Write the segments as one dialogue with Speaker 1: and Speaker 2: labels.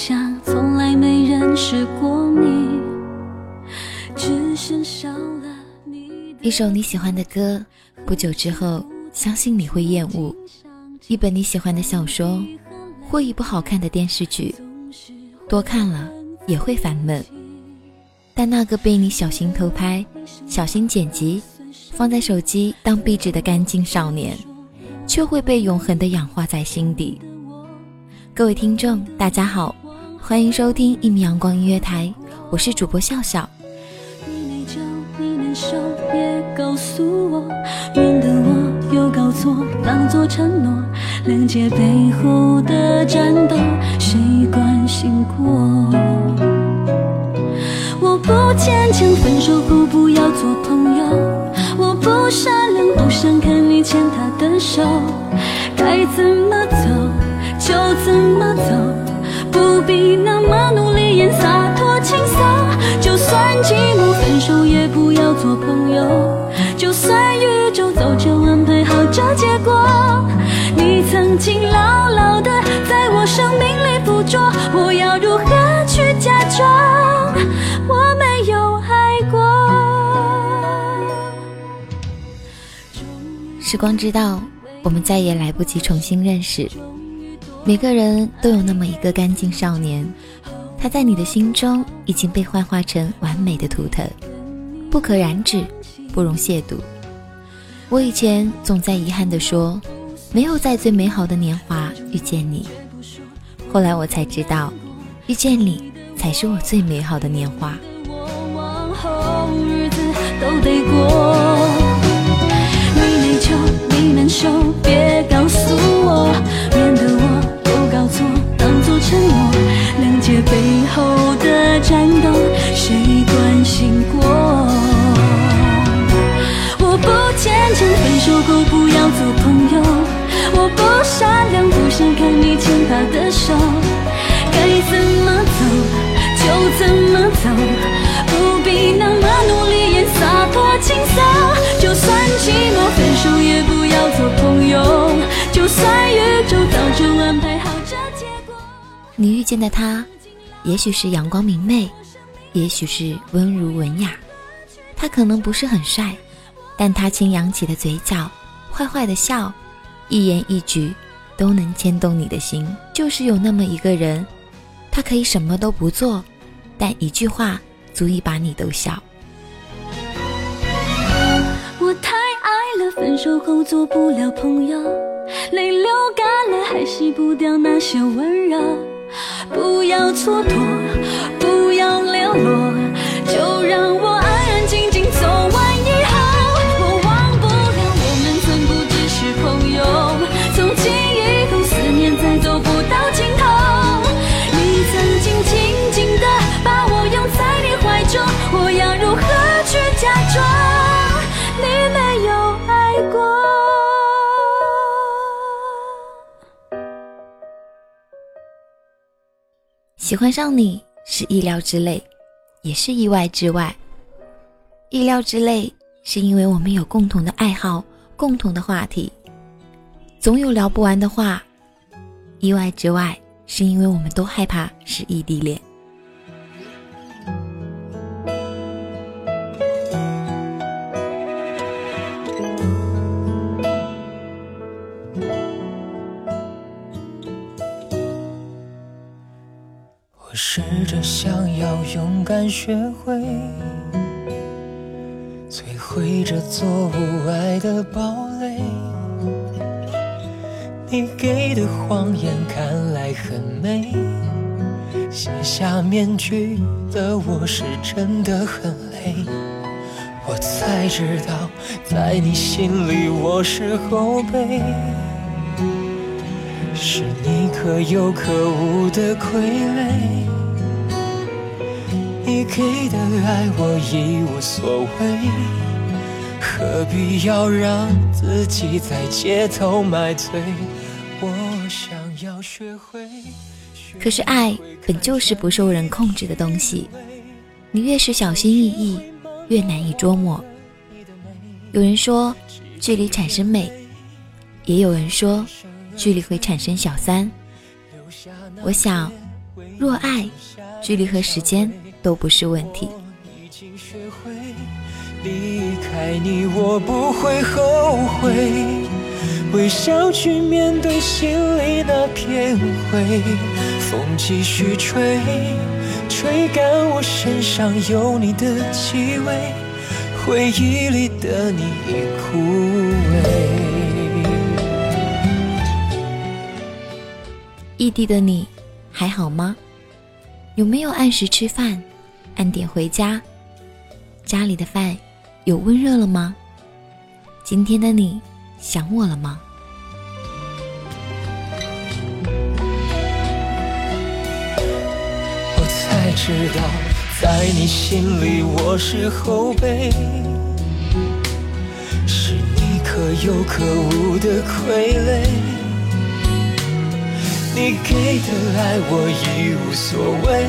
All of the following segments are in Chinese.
Speaker 1: 多想从来没认识过你，只剩少了
Speaker 2: 一首你喜欢的歌，不久之后，相信你会厌恶；一本你喜欢的小说，或一部好看的电视剧，多看了也会烦闷。但那个被你小心偷拍、小心剪辑，放在手机当壁纸的干净少年，却会被永恒的氧化在心底。各位听众，大家好，欢迎收听一米阳光音乐台，我是主播笑笑。
Speaker 1: 你内疚，你难受，别告诉我，免得我又搞错，当作承诺。谅解背后的战斗，谁关心过？我不坚强，分手后不要做朋友。我不善良，不想看你牵他的手。该怎么走就怎么走，不必那么努力演洒脱轻松。就算寂寞，分手也不要做朋友。就算宇宙早就安排好这结果，你曾经牢牢的在我生命里捕捉，我要如何去假装我没有爱过？
Speaker 2: 时光知道，我们再也来不及重新认识。每个人都有那么一个干净少年，他在你的心中已经被幻化成完美的图腾，不可染指，不容亵渎。我以前总在遗憾地说，没有在最美好的年华遇见你。后来我才知道，遇见你才是我最美好的年华。
Speaker 1: 都得过。你内疚，你难受，别他的手。该怎么走就怎么走，不必那么努力演洒脱轻松。就算寂寞，分手也不要做朋友。就算宇宙早就安排好这结果。
Speaker 2: 你遇见的他，也许是阳光明媚，也许是温儒文雅。他可能不是很帅，但他轻扬起的嘴角，坏坏的笑，一言一举都能牵动你的心。就是有那么一个人，他可以什么都不做，但一句话足以把你逗笑。
Speaker 1: 我太爱了，分手后做不了朋友，泪流干了还洗不掉那些温柔。不要蹉跎，不要流落，就让我安安静静
Speaker 2: 喜欢上你是意料之内，也是意外之外。意料之内是因为我们有共同的爱好、共同的话题，总有聊不完的话。意外之外是因为我们都害怕是异地恋。
Speaker 3: 勇敢学会摧毁这座无爱的堡垒。你给的谎言看来很美，卸下面具的我是真的很累。我才知道，在你心里我是后辈。是你可有可无的傀儡，你给的爱我已无所谓，何必要让自己在街头买醉？我想要学会。
Speaker 2: 可是爱本就是不受人控制的东西，你越是小心翼翼，越难以捉摸。有人说，距离产生美，也有人说。距离会产生小三，我想，若爱，距离和时间都不是问题。
Speaker 3: 离开你，我不会后悔，微笑去面对心里那片灰。风继续吹，吹干我身上有你的气味，回忆里的你已枯萎。
Speaker 2: 异地的你还好吗？有没有按时吃饭，按点回家？家里的饭有温热了吗？今天的你想我了吗？
Speaker 3: 我才知道，在你心里我是后辈，是你可有可无的傀儡。你给的爱我已无所谓，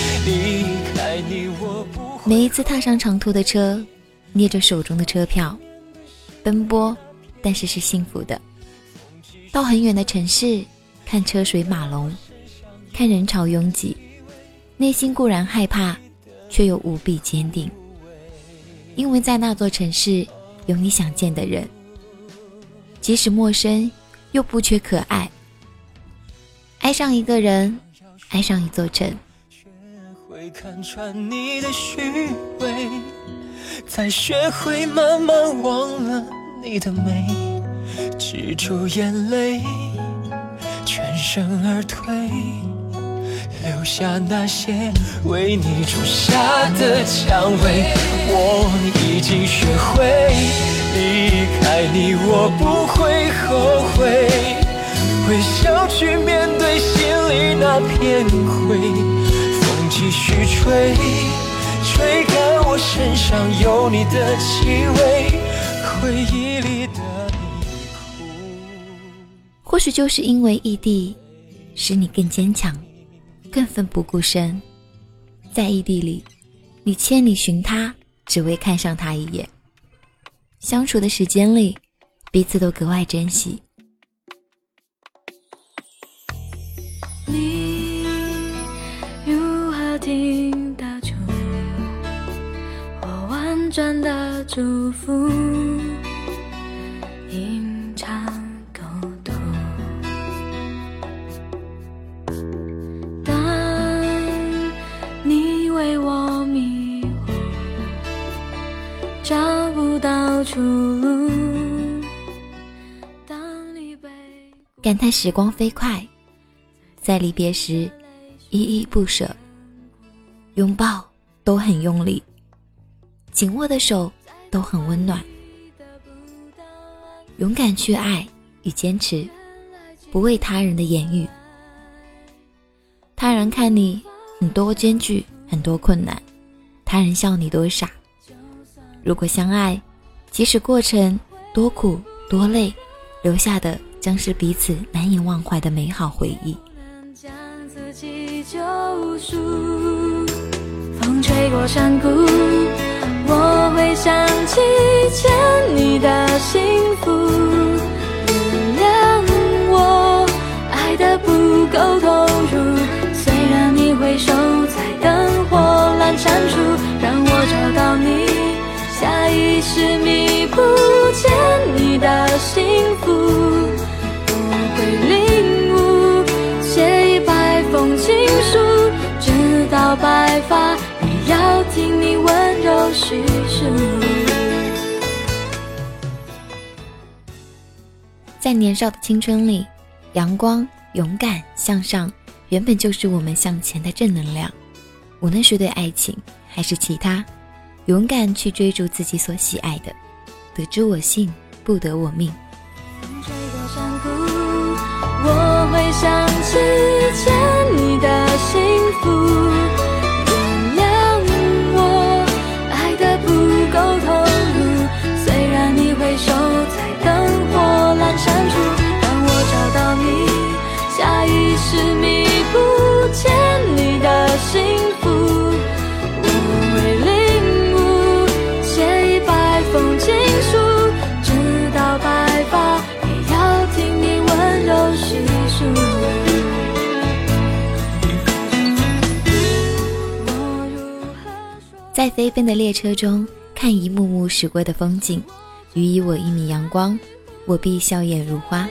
Speaker 2: 每一次踏上长途的车，捏着手中的车票，奔波，但是是幸福的。到很远的城市，看车水马龙，看人潮拥挤，内心固然害怕，却又无比坚定，因为在那座城市有你想见的人，即使陌生，又不缺可爱。爱上一个人，爱上一座城。
Speaker 3: 会看穿你的虚伪，才学会慢慢忘了你的美，止住眼泪，全身而退，留下那些为你种下的蔷薇。我已经学会离开你，我不会后悔。微笑去面对心里那片灰，续吹，吹干我身上有你的气味，回忆里的你
Speaker 2: 或许就是因为异地，使你更坚强，更奋不顾身。在异地里，你千里寻他，只为看上他一眼。相处的时间里，彼此都格外珍惜。
Speaker 1: 转的祝福，隐藏沟通。当你为我迷惑，找不到出路。当你被
Speaker 2: 感叹时光飞快，在离别时依依不舍，
Speaker 4: 拥抱都很用力，紧握的手都很温暖。勇敢去爱与坚持，不为他人的言语。他人看你很多艰巨，很多困难，他人笑你多傻。如果相爱，即使过程多苦多累，留下的将是彼此难以忘怀的美好回忆。
Speaker 2: 风吹过山谷，想起欠你的幸福。原谅我爱的不够投入，虽然你回首在灯火阑珊处，让我找到你，下意识弥补欠你的幸福。
Speaker 4: 在年少的青春里，阳光、勇敢、向上，原本就是我们向前的正能量。无论是对爱情还是其他，勇敢去追逐自己所喜爱的，得之我幸，不得我命。在飞奔的列车中，看一幕幕驶过的风景，予以我一米阳光，我必笑靥如花。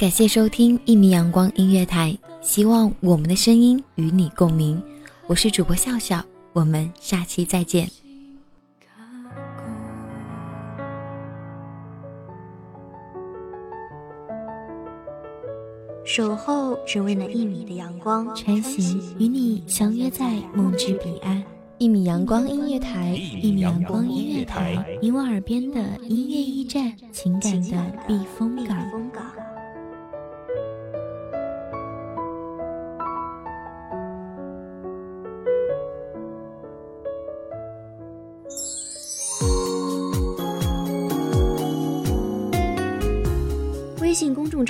Speaker 4: 感谢收听一米阳光音乐台，希望我们的声音与你共鸣。我是主播笑笑，我们下期再见。
Speaker 5: 守候只为那一米的阳光，
Speaker 6: 穿行与你相约在梦之彼岸。
Speaker 4: 一米阳光音乐台，
Speaker 6: 一米阳光音乐台，你我耳边的音乐驿站，情感的避风港。